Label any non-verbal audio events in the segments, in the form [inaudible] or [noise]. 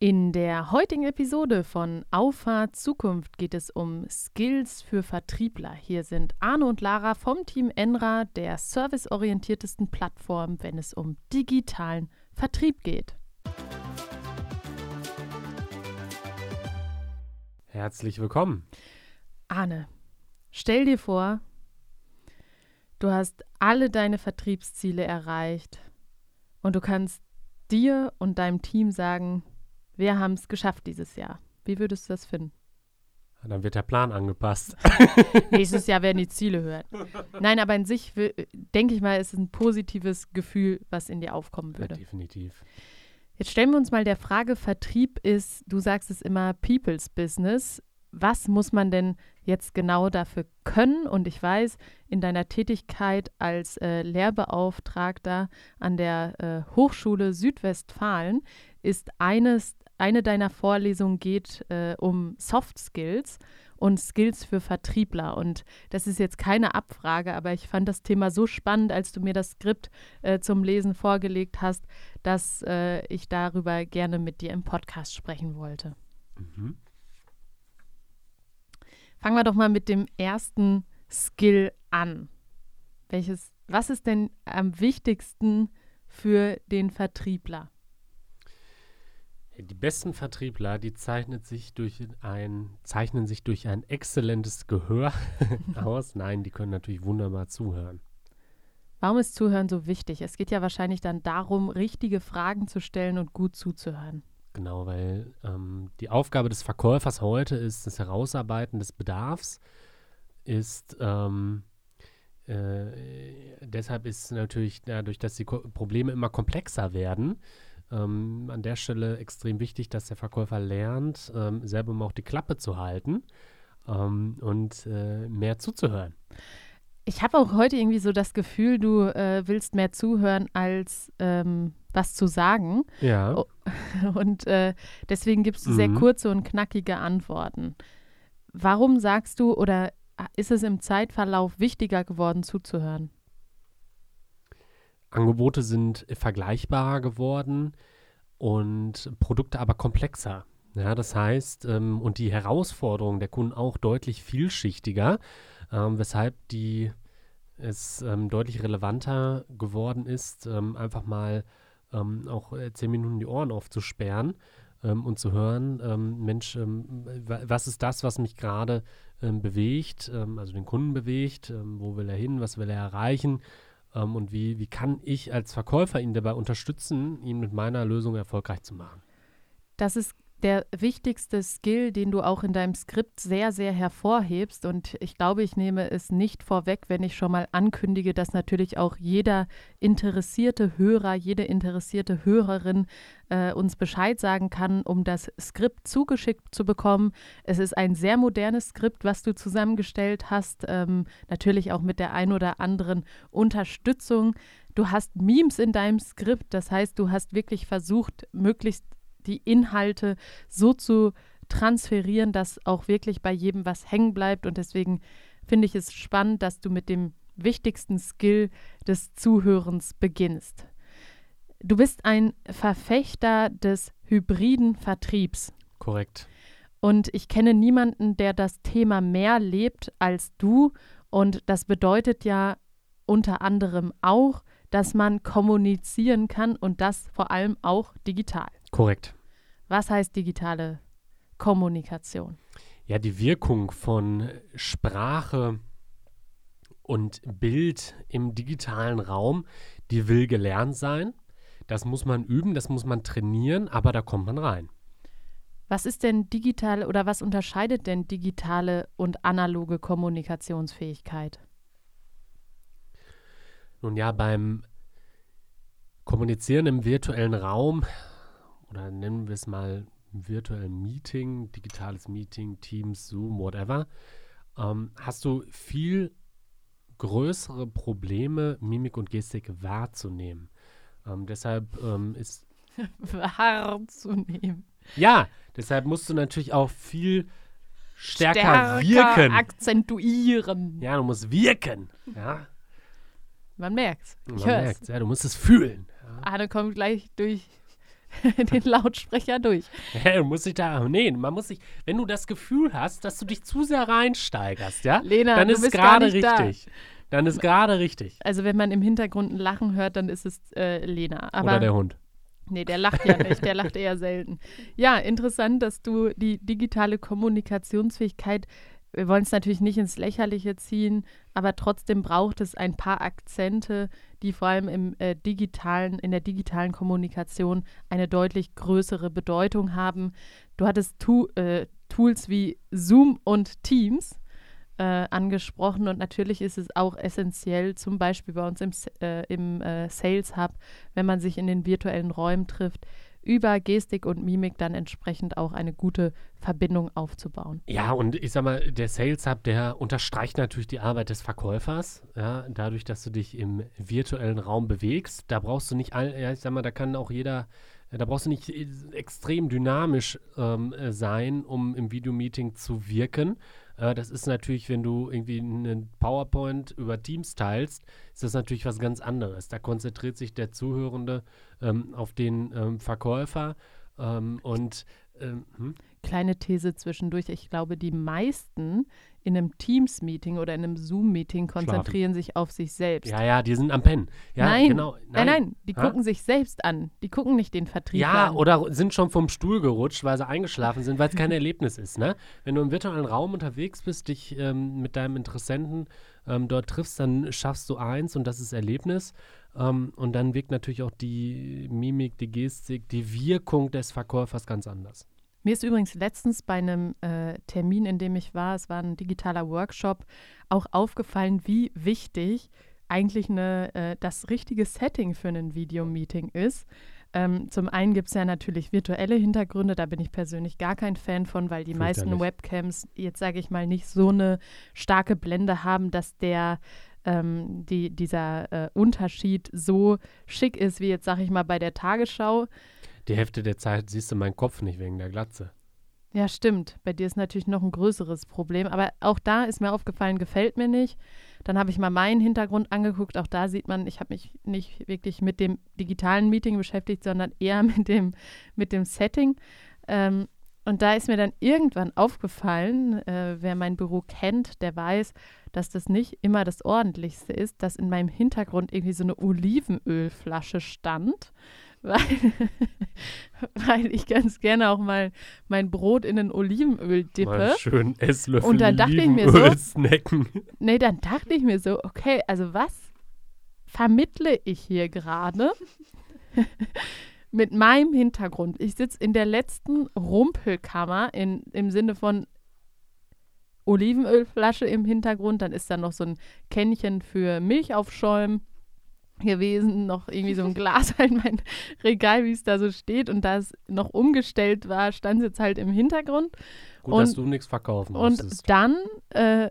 In der heutigen Episode von Auffahrt Zukunft geht es um Skills für Vertriebler. Hier sind Arne und Lara vom Team Enra, der serviceorientiertesten Plattform, wenn es um digitalen Vertrieb geht. Herzlich willkommen. Arne, stell dir vor, du hast alle deine Vertriebsziele erreicht und du kannst dir und deinem Team sagen, wir haben es geschafft dieses Jahr. Wie würdest du das finden? Dann wird der Plan angepasst. [laughs] Nächstes Jahr werden die Ziele höher. Nein, aber in sich denke ich mal, ist es ein positives Gefühl, was in dir aufkommen würde. Ja, definitiv. Jetzt stellen wir uns mal der Frage, Vertrieb ist, du sagst es immer, People's Business. Was muss man denn jetzt genau dafür können? Und ich weiß, in deiner Tätigkeit als äh, Lehrbeauftragter an der äh, Hochschule Südwestfalen ist eines, eine deiner Vorlesungen geht äh, um Soft Skills und Skills für Vertriebler. Und das ist jetzt keine Abfrage, aber ich fand das Thema so spannend, als du mir das Skript äh, zum Lesen vorgelegt hast, dass äh, ich darüber gerne mit dir im Podcast sprechen wollte. Mhm. Fangen wir doch mal mit dem ersten Skill an. Welches, was ist denn am wichtigsten für den Vertriebler? Die besten Vertriebler, die zeichnet sich durch ein, zeichnen sich durch ein exzellentes Gehör [laughs] aus. Nein, die können natürlich wunderbar zuhören. Warum ist Zuhören so wichtig? Es geht ja wahrscheinlich dann darum, richtige Fragen zu stellen und gut zuzuhören. Genau, weil ähm, die Aufgabe des Verkäufers heute ist das Herausarbeiten des Bedarfs, ist ähm, äh, deshalb ist natürlich dadurch, dass die Ko Probleme immer komplexer werden, ähm, an der Stelle extrem wichtig, dass der Verkäufer lernt, ähm, selber mal auch die Klappe zu halten ähm, und äh, mehr zuzuhören. Ich habe auch heute irgendwie so das Gefühl, du äh, willst mehr zuhören als ähm, was zu sagen. Ja. [laughs] Und äh, deswegen gibst du mhm. sehr kurze und knackige Antworten. Warum sagst du oder ist es im Zeitverlauf wichtiger geworden zuzuhören? Angebote sind vergleichbarer geworden und Produkte aber komplexer. Ja, das heißt, ähm, und die Herausforderungen der Kunden auch deutlich vielschichtiger, ähm, weshalb die es ähm, deutlich relevanter geworden ist, ähm, einfach mal ähm, auch äh, zehn Minuten die Ohren aufzusperren ähm, und zu hören, Mensch, was ist das, was mich gerade bewegt, also den Kunden bewegt, wo will er hin, was will er erreichen, ähm, und wie, wie kann ich als Verkäufer ihn dabei unterstützen, ihn mit meiner Lösung erfolgreich zu machen? Das ist der wichtigste Skill, den du auch in deinem Skript sehr, sehr hervorhebst. Und ich glaube, ich nehme es nicht vorweg, wenn ich schon mal ankündige, dass natürlich auch jeder interessierte Hörer, jede interessierte Hörerin äh, uns Bescheid sagen kann, um das Skript zugeschickt zu bekommen. Es ist ein sehr modernes Skript, was du zusammengestellt hast, ähm, natürlich auch mit der ein oder anderen Unterstützung. Du hast Memes in deinem Skript, das heißt, du hast wirklich versucht, möglichst die Inhalte so zu transferieren, dass auch wirklich bei jedem was hängen bleibt. Und deswegen finde ich es spannend, dass du mit dem wichtigsten Skill des Zuhörens beginnst. Du bist ein Verfechter des hybriden Vertriebs. Korrekt. Und ich kenne niemanden, der das Thema mehr lebt als du. Und das bedeutet ja unter anderem auch, dass man kommunizieren kann und das vor allem auch digital. Korrekt. Was heißt digitale Kommunikation? Ja, die Wirkung von Sprache und Bild im digitalen Raum, die will gelernt sein. Das muss man üben, das muss man trainieren, aber da kommt man rein. Was ist denn digitale oder was unterscheidet denn digitale und analoge Kommunikationsfähigkeit? Nun ja, beim Kommunizieren im virtuellen Raum oder nennen wir es mal virtuell Meeting, digitales Meeting, Teams, Zoom, whatever, ähm, hast du viel größere Probleme, Mimik und Gestik wahrzunehmen. Ähm, deshalb ähm, ist [laughs] wahrzunehmen. Ja, deshalb musst du natürlich auch viel stärker, stärker wirken. akzentuieren. Ja, du musst wirken. Ja. Man merkt's. Ich Man merkt's, ja, du musst es fühlen. Ja. Ah, dann kommt gleich durch [laughs] den Lautsprecher durch. [laughs] Ja, muss ich da, nee, man muss sich, wenn du das Gefühl hast, dass du dich zu sehr reinsteigerst, ja, Lena, dann du ist gerade nicht da. richtig. Dann ist gerade richtig. Also wenn man im Hintergrund ein Lachen hört, dann ist es äh, Lena. Aber Oder der Hund. Nee, der lacht ja nicht, der lacht eher selten. Ja, interessant, dass du die digitale Kommunikationsfähigkeit, wir wollen es natürlich nicht ins Lächerliche ziehen, aber trotzdem braucht es ein paar Akzente, die vor allem im äh, digitalen, in der digitalen Kommunikation eine deutlich größere Bedeutung haben. Du hattest tu, äh, Tools wie Zoom und Teams äh, angesprochen und natürlich ist es auch essentiell, zum Beispiel bei uns im, äh, im äh, Sales Hub, wenn man sich in den virtuellen Räumen trifft, über Gestik und Mimik dann entsprechend auch eine gute Verbindung aufzubauen. Ja, und ich sag mal, der Sales Hub, der unterstreicht natürlich die Arbeit des Verkäufers. Ja, dadurch, dass du dich im virtuellen Raum bewegst, da brauchst du nicht, all, ja, ich sag mal, da kann auch jeder, da brauchst du nicht äh, extrem dynamisch ähm, äh, sein, um im Videomeeting zu wirken. Äh, das ist natürlich, wenn du irgendwie einen PowerPoint über Teams teilst, ist das natürlich was ganz anderes. Da konzentriert sich der Zuhörende ähm, auf den ähm, Verkäufer ähm, und ähm, hm? Kleine These zwischendurch. Ich glaube, die meisten in einem Teams-Meeting oder in einem Zoom-Meeting konzentrieren sich auf sich selbst. Ja, ja, die sind am Pennen. Ja, nein, genau. nein, nein, die Ha? gucken sich selbst an. Die gucken nicht den Vertrieb Ja, an. oder sind schon vom Stuhl gerutscht, weil sie eingeschlafen sind, weil es kein [laughs] Erlebnis ist. Ne? Wenn du im virtuellen Raum unterwegs bist, dich ähm, mit deinem Interessenten ähm, dort triffst, dann schaffst du eins und das ist Erlebnis. Ähm, und dann wirkt natürlich auch die Mimik, die Gestik, die Wirkung des Verkäufers ganz anders. Mir ist übrigens letztens bei einem äh, Termin, in dem ich war, es war ein digitaler Workshop, auch aufgefallen, wie wichtig eigentlich eine, äh, das richtige Setting für ein Videomeeting ist. Ähm, zum einen gibt es ja natürlich virtuelle Hintergründe, da bin ich persönlich gar kein Fan von, weil die meisten. Webcams jetzt sage ich mal nicht so eine starke Blende haben, dass der ähm, die, dieser äh, Unterschied so schick ist, wie jetzt sage ich mal bei der Tagesschau. Die Hälfte der Zeit siehst du meinen Kopf nicht wegen der Glatze. Ja, stimmt. Bei dir ist natürlich noch ein größeres Problem. Aber auch da ist mir aufgefallen, gefällt mir nicht. Dann habe ich mal meinen Hintergrund angeguckt. Auch da sieht man, ich habe mich nicht wirklich mit dem digitalen Meeting beschäftigt, sondern eher [laughs] mit dem, mit dem Setting. Ähm, und da ist mir dann irgendwann aufgefallen, äh, wer mein Büro kennt, der weiß, dass das nicht immer das Ordentlichste ist, dass in meinem Hintergrund irgendwie so eine Olivenölflasche stand, weil, [laughs] weil ich ganz gerne auch mal mein Brot in ein Olivenöl dippe. Mal schön Esslöffel Und dann dachte ich mir so- snacken. Nee, dann dachte ich mir so, okay, also was vermittle ich hier gerade [laughs] mit meinem Hintergrund? Ich sitze in der letzten Rumpelkammer in, im Sinne von Olivenölflasche im Hintergrund, dann ist da noch so ein Kännchen für Milch aufschäumen gewesen, noch irgendwie so ein Glas halt mein Regal, wie es da so steht und da es noch umgestellt war, stand es jetzt halt im Hintergrund. Gut, dass Und- du nichts verkaufen Und musstest. dann äh,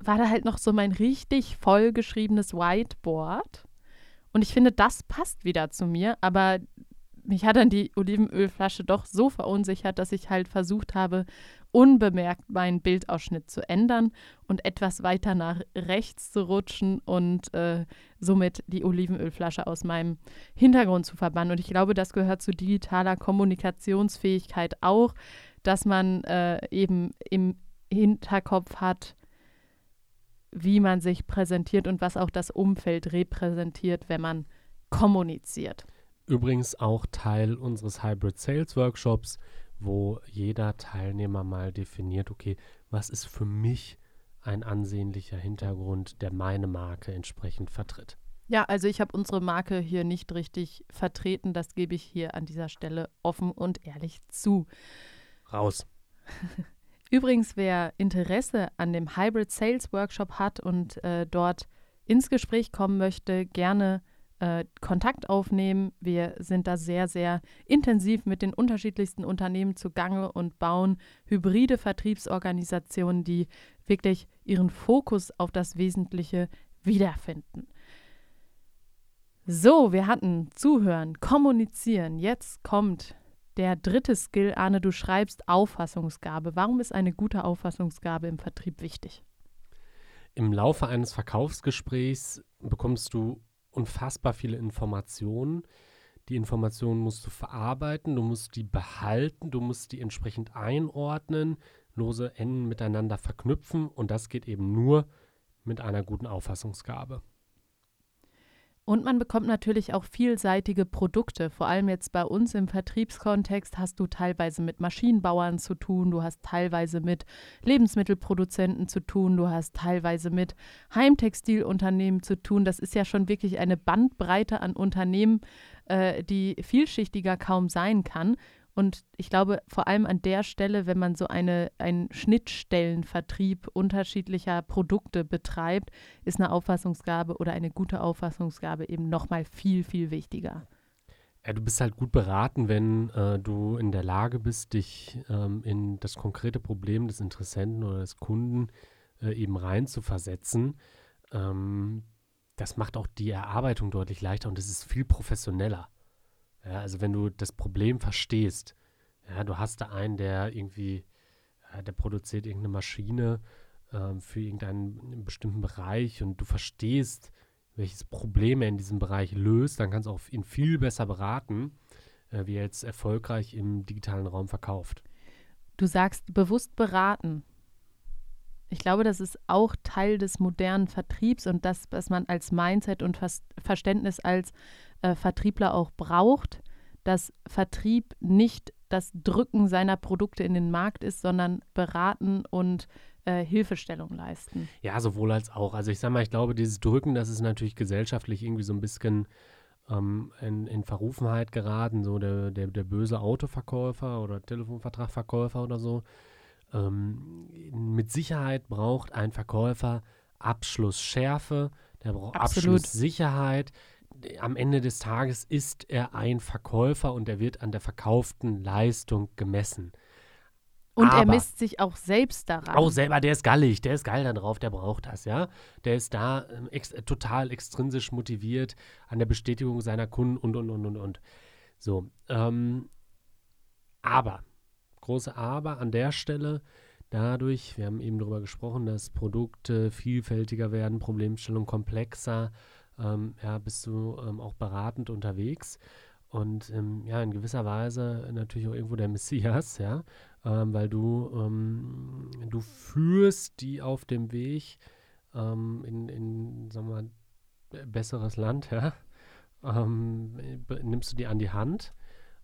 war da halt noch so mein richtig vollgeschriebenes Whiteboard. Und ich finde, das passt wieder zu mir. Aber mich hat dann die Olivenölflasche doch so verunsichert, dass ich halt versucht habe, unbemerkt meinen Bildausschnitt zu ändern und etwas weiter nach rechts zu rutschen und äh, somit die Olivenölflasche aus meinem Hintergrund zu verbannen. Und ich glaube, das gehört zu digitaler Kommunikationsfähigkeit auch, dass man äh, eben im Hinterkopf hat, wie man sich präsentiert und was auch das Umfeld repräsentiert, wenn man kommuniziert. Übrigens auch Teil unseres Hybrid Sales Workshops, wo jeder Teilnehmer mal definiert, okay, was ist für mich ein ansehnlicher Hintergrund, der meine Marke entsprechend vertritt. Ja, also ich habe unsere Marke hier nicht richtig vertreten. Das gebe ich hier an dieser Stelle offen und ehrlich zu. Raus. [laughs] Übrigens, wer Interesse an dem Hybrid Sales Workshop hat und äh, dort ins Gespräch kommen möchte, gerne äh, Kontakt aufnehmen. Wir sind da sehr, sehr intensiv mit den unterschiedlichsten Unternehmen zugange und bauen hybride Vertriebsorganisationen, die wirklich ihren Fokus auf das Wesentliche wiederfinden. So, wir hatten Zuhören, Kommunizieren. Jetzt kommt der dritte Skill, Arne, du schreibst Auffassungsgabe. Warum ist eine gute Auffassungsgabe im Vertrieb wichtig? Im Laufe eines Verkaufsgesprächs bekommst du unfassbar viele Informationen, Die Informationen musst du verarbeiten, du musst die behalten, du musst die entsprechend einordnen, lose Enden miteinander verknüpfen und das geht eben nur mit einer guten Auffassungsgabe. Und man bekommt natürlich auch vielseitige Produkte. Vor allem jetzt bei uns im Vertriebskontext hast du teilweise mit Maschinenbauern zu tun, du hast teilweise mit Lebensmittelproduzenten zu tun, du hast teilweise mit Heimtextilunternehmen zu tun. Das ist ja schon wirklich eine Bandbreite an Unternehmen, äh, die vielschichtiger kaum sein kann. Und ich glaube, vor allem an der Stelle, wenn man so eine, einen Schnittstellenvertrieb unterschiedlicher Produkte betreibt, ist eine Auffassungsgabe oder eine gute Auffassungsgabe eben nochmal viel, viel wichtiger. Ja, du bist halt gut beraten, wenn äh, du in der Lage bist, dich ähm, in das konkrete Problem des Interessenten oder des Kunden äh, eben rein zu versetzen. Ähm, das macht auch die Erarbeitung deutlich leichter und es ist viel professioneller. Ja, also wenn du das Problem verstehst, ja, du hast da einen, der irgendwie, ja, der produziert irgendeine Maschine ähm, für irgendeinen bestimmten Bereich und du verstehst, welches Problem er in diesem Bereich löst, dann kannst du auch ihn viel besser beraten, äh, wie er jetzt erfolgreich im digitalen Raum verkauft. Du sagst bewusst beraten. Ich glaube, das ist auch Teil des modernen Vertriebs und das, was man als Mindset und Verständnis als äh, Vertriebler auch braucht, dass Vertrieb nicht das Drücken seiner Produkte in den Markt ist, sondern beraten und äh, Hilfestellung leisten. Ja, sowohl als auch. Also ich sage mal, ich glaube, dieses Drücken, das ist natürlich gesellschaftlich irgendwie so ein bisschen ähm, in, in, Verrufenheit geraten, so der, der, der böse Autoverkäufer oder Telefonvertragverkäufer oder so. Ähm, mit Sicherheit braucht ein Verkäufer Abschlussschärfe, der braucht Absolut. Abschlusssicherheit, am Ende des Tages ist er ein Verkäufer und er wird an der verkauften Leistung gemessen. Und Aber er misst sich auch selbst daran. Auch selber, der ist gallig, der ist geil da drauf, der braucht das, ja. Der ist da ähm, ex total extrinsisch motiviert an der Bestätigung seiner Kunden und, und, und, und, und. So, ähm, aber, große Aber an der Stelle, dadurch, wir haben eben darüber gesprochen, dass Produkte vielfältiger werden, Problemstellungen komplexer, ähm, ja, bist du ähm, auch beratend unterwegs. Und ähm, ja, in gewisser Weise natürlich auch irgendwo der [laughs] Messias, ja, ähm, weil du, ähm, du führst die auf dem Weg ähm, in, in, sagen wir mal, besseres Land, [laughs] ja, nimmst du die an die Hand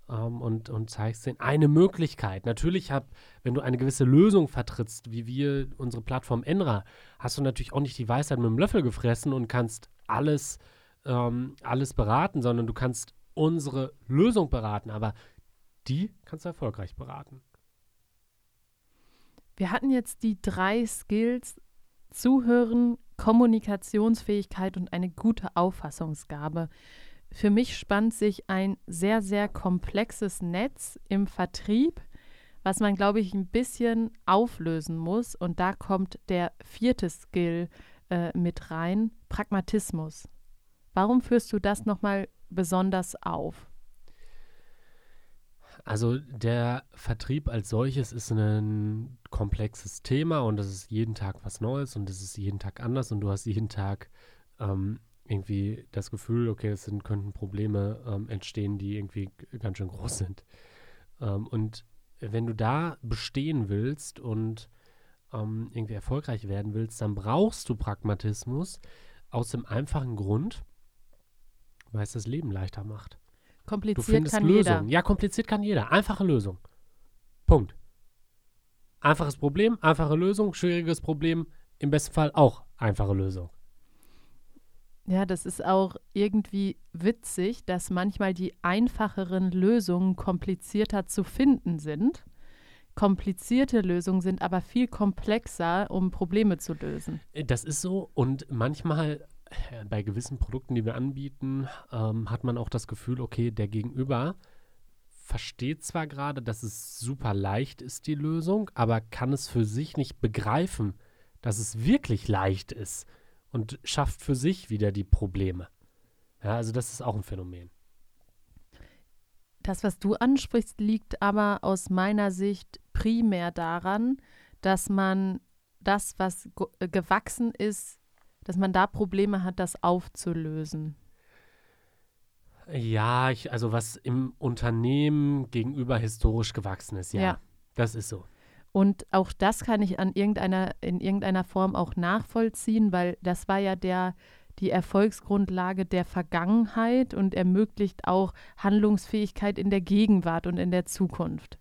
und, und zeigst denen eine Möglichkeit. Natürlich hab, wenn du eine gewisse Lösung vertrittst, wie wir unsere Plattform Enra, hast du natürlich auch nicht die Weisheit mit dem Löffel gefressen und kannst alles, ähm, alles beraten, sondern du kannst unsere Lösung beraten, aber die kannst du erfolgreich beraten. Wir hatten jetzt die drei Skills Zuhören, Kommunikationsfähigkeit und eine gute Auffassungsgabe. Für mich spannt sich ein sehr, sehr komplexes Netz im Vertrieb, was man, glaube ich, ein bisschen auflösen muss. Und da kommt der vierte Skill äh, mit rein, Pragmatismus. Warum führst du das nochmal besonders auf? Also der Vertrieb als solches ist ein komplexes Thema und es ist jeden Tag was Neues und es ist jeden Tag anders und du hast jeden Tag ähm, irgendwie das Gefühl, okay, es sind, könnten Probleme ähm, entstehen, die irgendwie ganz schön groß sind. Ähm, und wenn du da bestehen willst und ähm, irgendwie erfolgreich werden willst, dann brauchst du Pragmatismus aus dem einfachen Grund, weil es das Leben leichter macht. Kompliziert kann Lösungen. jeder. Ja, kompliziert kann jeder. Einfache Lösung. Punkt. Einfaches Problem, einfache Lösung, schwieriges Problem, im besten Fall auch einfache Lösung. Ja, das ist auch irgendwie witzig, dass manchmal die einfacheren Lösungen komplizierter zu finden sind. Komplizierte Lösungen sind aber viel komplexer, um Probleme zu lösen. Äh, das ist so und manchmal äh, bei gewissen Produkten, die wir anbieten, ähm, hat man auch das Gefühl, okay, der Gegenüber versteht zwar gerade, dass es super leicht ist, die Lösung, aber kann es für sich nicht begreifen, dass es wirklich leicht ist und schafft für sich wieder die Probleme. Ja, also das ist auch ein Phänomen. Das, was du ansprichst, liegt aber aus meiner Sicht primär daran, dass man das, was äh, gewachsen ist, dass man da Probleme hat, das aufzulösen. Ja, ich, also was im Unternehmen gegenüber historisch gewachsen ist, ja. Ja. Das ist so. Und auch das kann ich an irgendeiner, in irgendeiner Form auch nachvollziehen, weil das war ja der, die Erfolgsgrundlage der Vergangenheit und ermöglicht auch Handlungsfähigkeit in der Gegenwart und in der Zukunft.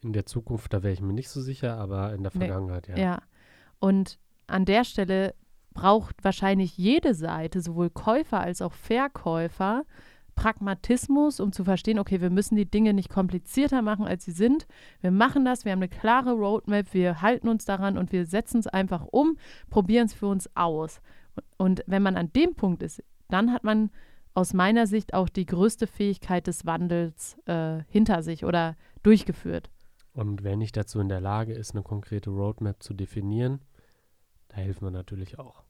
In der Zukunft, da wäre ich mir nicht so sicher, aber in der Nee, Vergangenheit, ja. Ja. Und an der Stelle braucht wahrscheinlich jede Seite, sowohl Käufer als auch Verkäufer, Pragmatismus, um zu verstehen, okay, wir müssen die Dinge nicht komplizierter machen, als sie sind. Wir machen das, wir haben eine klare Roadmap, wir halten uns daran und wir setzen es einfach um, probieren es für uns aus. Und wenn man an dem Punkt ist, dann hat man aus meiner Sicht auch die größte Fähigkeit des Wandels äh, hinter sich oder durchgeführt. Und wer nicht dazu in der Lage ist, eine konkrete Roadmap zu definieren, da helfen wir natürlich auch.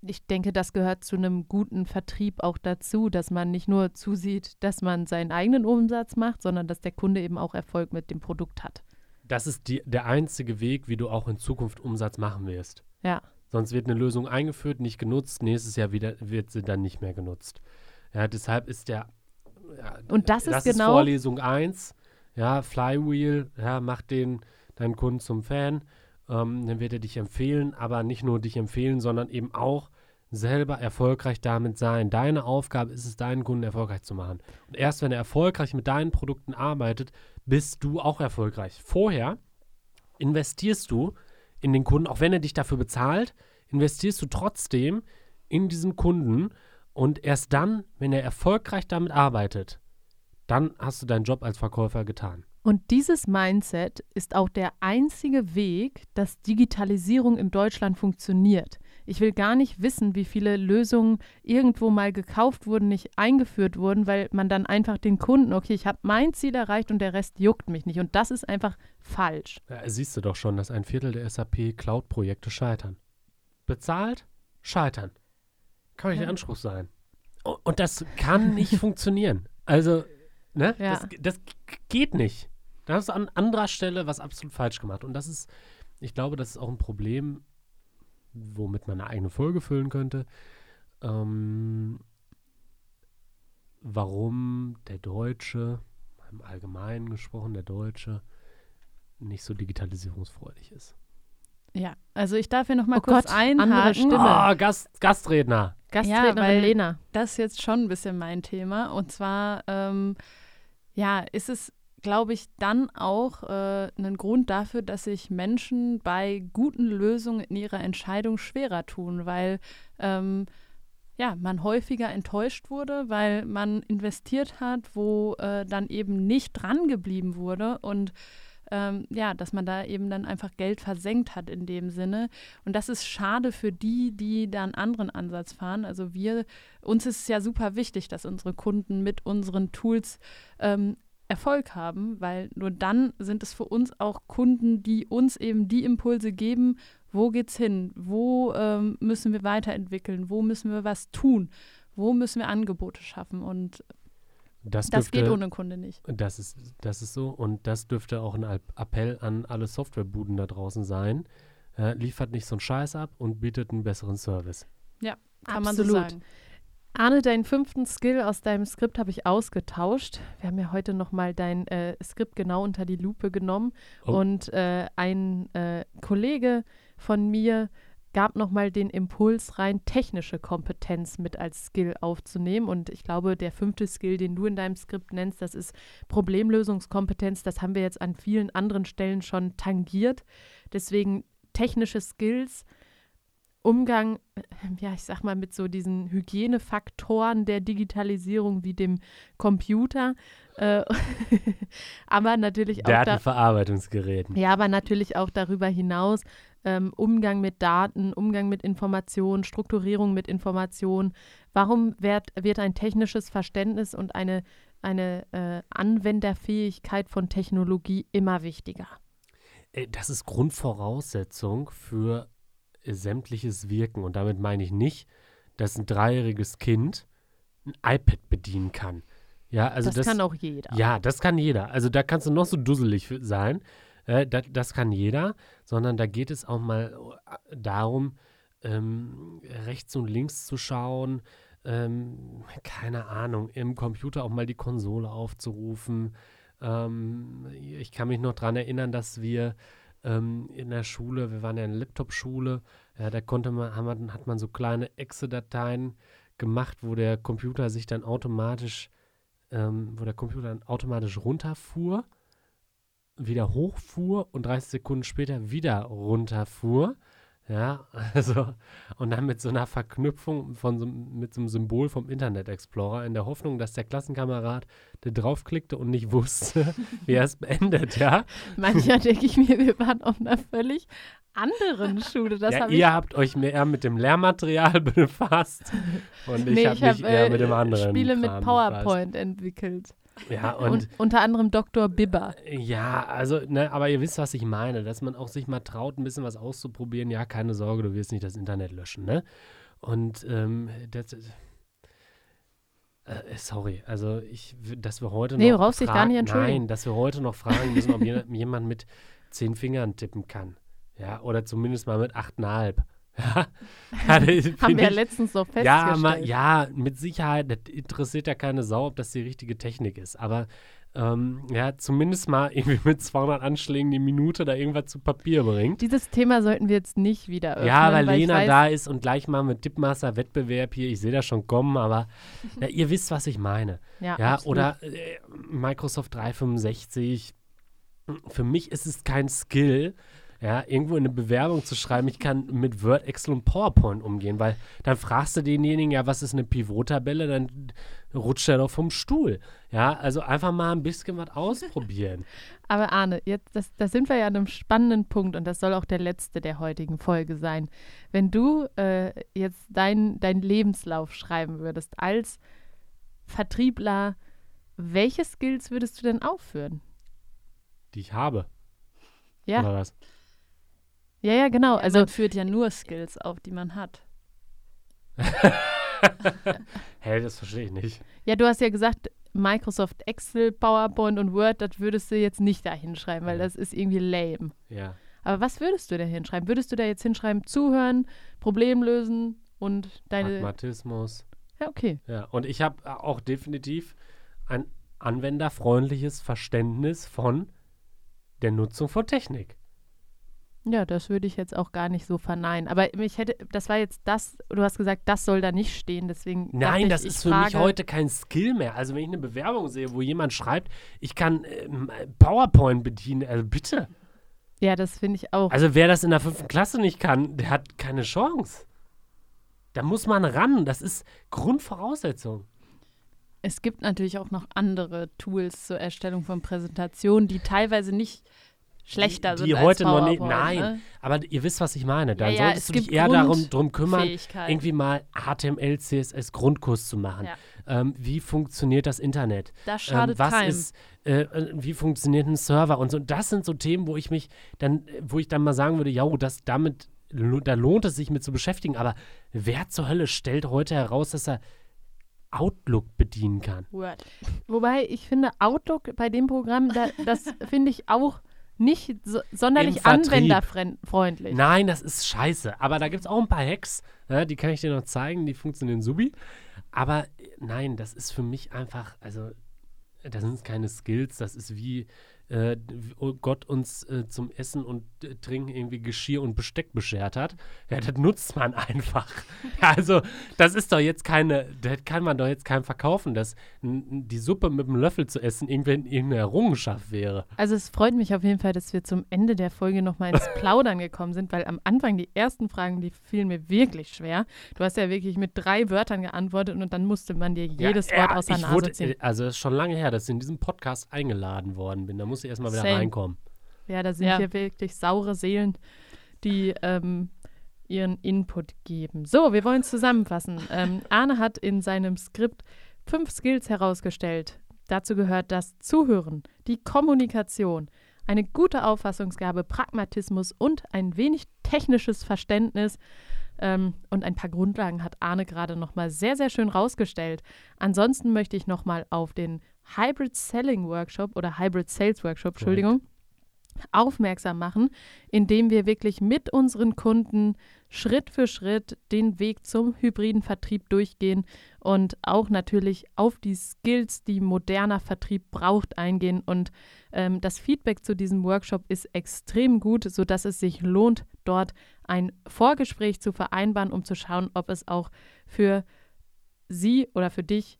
ich denke, das gehört zu einem guten Vertrieb auch dazu, dass man nicht nur zusieht, dass man seinen eigenen Umsatz macht, sondern dass der Kunde eben auch Erfolg mit dem Produkt hat. Das ist die, der einzige Weg, wie du auch in Zukunft Umsatz machen wirst. Ja. Sonst wird eine Lösung eingeführt, nicht genutzt, nächstes Jahr wieder wird sie dann nicht mehr genutzt. Ja, deshalb ist der ja, Und das ist das genau- ist Vorlesung 1. Ja, Flywheel, ja, mach den deinen Kunden zum Fan, ähm, dann wird er dich empfehlen, aber nicht nur dich empfehlen, sondern eben auch selber erfolgreich damit sein. Deine Aufgabe ist es, deinen Kunden erfolgreich zu machen. Und erst wenn er erfolgreich mit deinen Produkten arbeitet, bist du auch erfolgreich. Vorher investierst du in den Kunden, auch wenn er dich dafür bezahlt, investierst du trotzdem in diesen Kunden und erst dann, wenn er erfolgreich damit arbeitet, dann hast du deinen Job als Verkäufer getan. Und dieses Mindset ist auch der einzige Weg, dass Digitalisierung in Deutschland funktioniert. Ich will gar nicht wissen, wie viele Lösungen irgendwo mal gekauft wurden, nicht eingeführt wurden, weil man dann einfach den Kunden, okay, ich habe mein Ziel erreicht und der Rest juckt mich nicht. Und das ist einfach falsch. Da siehst du doch schon, dass ein Viertel der SAP Cloud-Projekte scheitern. Bezahlt, scheitern. Kann nicht Ja. der Anspruch sein. Und, das kann [laughs] nicht funktionieren. Also, ne? Ja. Das, das geht nicht. Da hast du an anderer Stelle was absolut falsch gemacht. Und das ist, ich glaube, das ist auch ein Problem, womit man eine eigene Folge füllen könnte. Ähm, warum der Deutsche, im Allgemeinen gesprochen, der Deutsche nicht so digitalisierungsfreudig ist. Ja, also ich darf hier noch mal Oh kurz Gott, andere einhaken. Stimme. Ah, Gast, Gastredner. Gastrednerin weil- Lena. Das ist jetzt schon ein bisschen mein Thema. Und zwar, ähm, ja, ist es, glaube ich, dann auch äh, ein Grund dafür, dass sich Menschen bei guten Lösungen in ihrer Entscheidung schwerer tun, weil ähm, ja, man häufiger enttäuscht wurde, weil man investiert hat, wo äh, dann eben nicht dran geblieben wurde und ähm, ja, dass man da eben dann einfach Geld versenkt hat in dem Sinne. Und das ist schade für die, die da einen anderen Ansatz fahren. Also wir, uns ist es ja super wichtig, dass unsere Kunden mit unseren Tools ähm, Erfolg haben, weil nur dann sind es für uns auch Kunden, die uns eben die Impulse geben, wo geht's hin, wo ähm, müssen wir weiterentwickeln, wo müssen wir was tun, wo müssen wir Angebote schaffen und Das, das dürfte, geht ohne Kunde nicht. Das ist, das ist so. Und das dürfte auch ein App- Appell an alle Softwarebuden da draußen sein. Äh, liefert nicht so einen Scheiß ab und bietet einen besseren Service. Kann man so Absolut. sagen. Arne, deinen fünften Skill aus deinem Skript habe ich ausgetauscht. Wir haben ja heute nochmal dein äh, Skript genau unter die Lupe genommen. Oh. Und äh, ein äh, Kollege von mir gab nochmal den Impuls rein, technische Kompetenz mit als Skill aufzunehmen. Und ich glaube, der fünfte Skill, den du in deinem Skript nennst, das ist Problemlösungskompetenz. Das haben wir jetzt an vielen anderen Stellen schon tangiert. Deswegen technische Skills, Umgang, äh, ja, ich sag mal, mit so diesen Hygienefaktoren der Digitalisierung wie dem Computer. Äh, [laughs] aber natürlich auch da, Datenverarbeitungsgeräten. ja, aber natürlich auch darüber hinaus ähm, Umgang mit Daten, Umgang mit Informationen, Strukturierung mit Informationen. Warum wird, wird ein technisches Verständnis und eine, eine äh, Anwenderfähigkeit von Technologie immer wichtiger? Äh, Das ist Grundvoraussetzung für sämtliches Wirken. Und damit meine ich nicht, dass ein dreijähriges Kind ein iPad bedienen kann. Ja, also das, das, kann auch jeder. Ja, das kann jeder. Also da kannst du noch so dusselig sein. Äh, das, das kann jeder, sondern da geht es auch mal äh, darum, ähm, rechts und links zu schauen, ähm, keine Ahnung, im Computer auch mal die Konsole aufzurufen. Ähm, ich kann mich noch daran erinnern, dass wir ähm, in der Schule, wir waren ja in der Laptop-Schule, ja, da konnte man, man, hat man so kleine Exe-Dateien gemacht, wo der Computer sich dann automatisch, ähm, wo der Computer dann automatisch runterfuhr, wieder hochfuhr und 30 Sekunden später wieder runterfuhr. Ja, [laughs] also, und dann mit so einer Verknüpfung von so, mit so einem Symbol vom Internet Explorer in der Hoffnung, dass der Klassenkamerad da draufklickte und nicht wusste, [laughs] wie er es beendet, ja. Manchmal denke ich mir, wir waren auf einer völlig anderen Schule. Das ja, hab ihr habt euch mehr mit dem Lehrmaterial [laughs] befasst und ich nee, habe mich hab, eher äh, mit dem anderen Spiele Kram mit PowerPoint befasst. entwickelt. Ja, [laughs] und, und, unter anderem Dr. Bibber. Ja, also, ne, aber ihr wisst, was ich meine, dass man auch sich mal traut, ein bisschen was auszuprobieren. Ja, keine Sorge, du wirst nicht das Internet löschen, ne? Und ähm, das, äh, sorry, also ich, dass wir heute nee, noch. Nee, du dich gar nicht entschuldigen. Nein, dass wir heute noch fragen müssen, ob [laughs] jemand mit zehn Fingern tippen kann. Ja, oder zumindest mal mit achteinhalb. Ja, [laughs] [laughs] Haben wir ja letztens so festgestellt. Ja, ma, ja, mit Sicherheit, das interessiert ja keine Sau, ob das die richtige Technik ist. Aber ähm, ja, zumindest mal irgendwie mit 200 Anschlägen die Minute da irgendwas zu Papier bringt. Dieses Thema sollten wir jetzt nicht wieder öffnen. Ja, weil, weil Lena da ist und gleich mal mit Tippmaster-Wettbewerb hier, ich sehe das schon kommen, aber ja, ihr wisst, was ich meine. Ja, ja oder äh, Microsoft 365. Für mich ist es kein Skill, ja, irgendwo in eine Bewerbung zu schreiben, ich kann mit Word, Excel und PowerPoint umgehen, weil dann fragst du denjenigen, ja, was ist eine Pivot-Tabelle, dann rutscht er doch vom Stuhl. Ja, also einfach mal ein bisschen was ausprobieren. [laughs] Aber Arne, jetzt, das, da sind wir ja an einem spannenden Punkt und das soll auch der letzte der heutigen Folge sein. Wenn du äh, jetzt deinen dein Lebenslauf schreiben würdest als Vertriebler, welche Skills würdest du denn aufführen? Die ich habe. Ja. Oder was? Ja, ja, genau. also man führt ja nur Skills auf, die man hat. [laughs] Hä, hey, das verstehe ich nicht. Ja, du hast ja gesagt, Microsoft Excel, PowerPoint und Word, das würdest du jetzt nicht da hinschreiben, weil das ist irgendwie lame. Ja. Aber was würdest du da hinschreiben? Würdest du da jetzt hinschreiben, zuhören, Problem lösen und deine. Pragmatismus. Ja, okay. Ja, und ich habe auch definitiv ein anwenderfreundliches Verständnis von der Nutzung von Technik. Ja, das würde ich jetzt auch gar nicht so verneinen. Aber ich hätte, das war jetzt das, du hast gesagt, das soll da nicht stehen, deswegen. Nein, ich, das ist für frage, mich heute kein Skill mehr. Also, wenn ich eine Bewerbung sehe, wo jemand schreibt, ich kann ähm, PowerPoint bedienen, also bitte. Ja, das finde ich auch. Also, wer das in der fünften Klasse nicht kann, der hat keine Chance. Da muss man ran. Das ist Grundvoraussetzung. Es gibt natürlich auch noch andere Tools zur Erstellung von Präsentationen, die teilweise nicht schlechter die, die heute noch nicht. Nein, ne? aber ihr wisst, was ich meine. Dann ja, ja, solltest du dich eher darum drum kümmern, irgendwie mal HTML, CSS Grundkurs zu machen. Ja. Ähm, wie funktioniert das Internet? Das schadet ähm, was keinem. Ist, äh, äh, wie funktioniert ein Server und so. Das sind so Themen, wo ich mich dann, wo ich dann mal sagen würde, ja, das damit da lohnt es sich mit zu beschäftigen. Aber wer zur Hölle stellt heute heraus, dass er Outlook bedienen kann? Word. Wobei ich finde, Outlook bei dem Programm, da, das finde ich auch nicht so, sonderlich anwenderfreundlich. Nein, das ist scheiße. Aber da gibt es auch ein paar Hacks, ja, die kann ich dir noch zeigen, die funktionieren subi. Aber nein, das ist für mich einfach, also das sind keine Skills, das ist wie äh, oh Gott uns äh, zum Essen und äh, Trinken irgendwie Geschirr und Besteck beschert hat. Ja, das nutzt man [laughs] einfach. also, das ist doch jetzt keine, das kann man doch jetzt keinem verkaufen, dass die Suppe mit dem Löffel zu essen irgendeine Errungenschaft wäre. Also, es freut mich auf jeden Fall, dass wir zum Ende der Folge nochmal ins [laughs] Plaudern gekommen sind, weil am Anfang die ersten Fragen, die fielen mir wirklich schwer. Du hast ja wirklich mit drei Wörtern geantwortet und dann musste man dir jedes ja, Wort aus der Nase ziehen. Also, es ist schon lange her, dass ich in diesem Podcast eingeladen worden bin. Da muss musste erstmal wieder Same. reinkommen. Ja, da sind ja. hier wirklich saure Seelen, die ähm, ihren Input geben. So, wir wollen zusammenfassen. [laughs] Ähm, Arne hat in seinem Skript fünf Skills herausgestellt. Dazu gehört das Zuhören, die Kommunikation, eine gute Auffassungsgabe, Pragmatismus und ein wenig technisches Verständnis. Ähm, und ein paar Grundlagen hat Arne gerade nochmal sehr, sehr schön rausgestellt. Ansonsten möchte ich nochmal auf den Hybrid Selling Workshop oder Hybrid Sales Workshop, Entschuldigung, aufmerksam machen, indem wir wirklich mit unseren Kunden Schritt für Schritt den Weg zum hybriden Vertrieb durchgehen und auch natürlich auf die Skills, die moderner Vertrieb braucht, eingehen. Und ähm, das Feedback zu diesem Workshop ist extrem gut, sodass es sich lohnt, dort ein Vorgespräch zu vereinbaren, um zu schauen, ob es auch für Sie oder für dich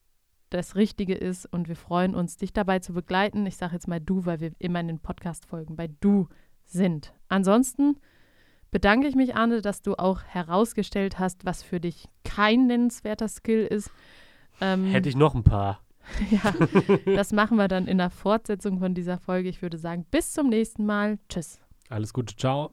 das Richtige ist. Und wir freuen uns, dich dabei zu begleiten. Ich sage jetzt mal du, weil wir immer in den Podcast-Folgen bei du sind. Ansonsten bedanke ich mich, Arne, dass du auch herausgestellt hast, was für dich kein nennenswerter Skill ist. Ähm, Hätte ich noch ein paar. [laughs] ja, [laughs] das machen wir dann in der Fortsetzung von dieser Folge. Ich würde sagen, bis zum nächsten Mal. Tschüss. Alles Gute, ciao.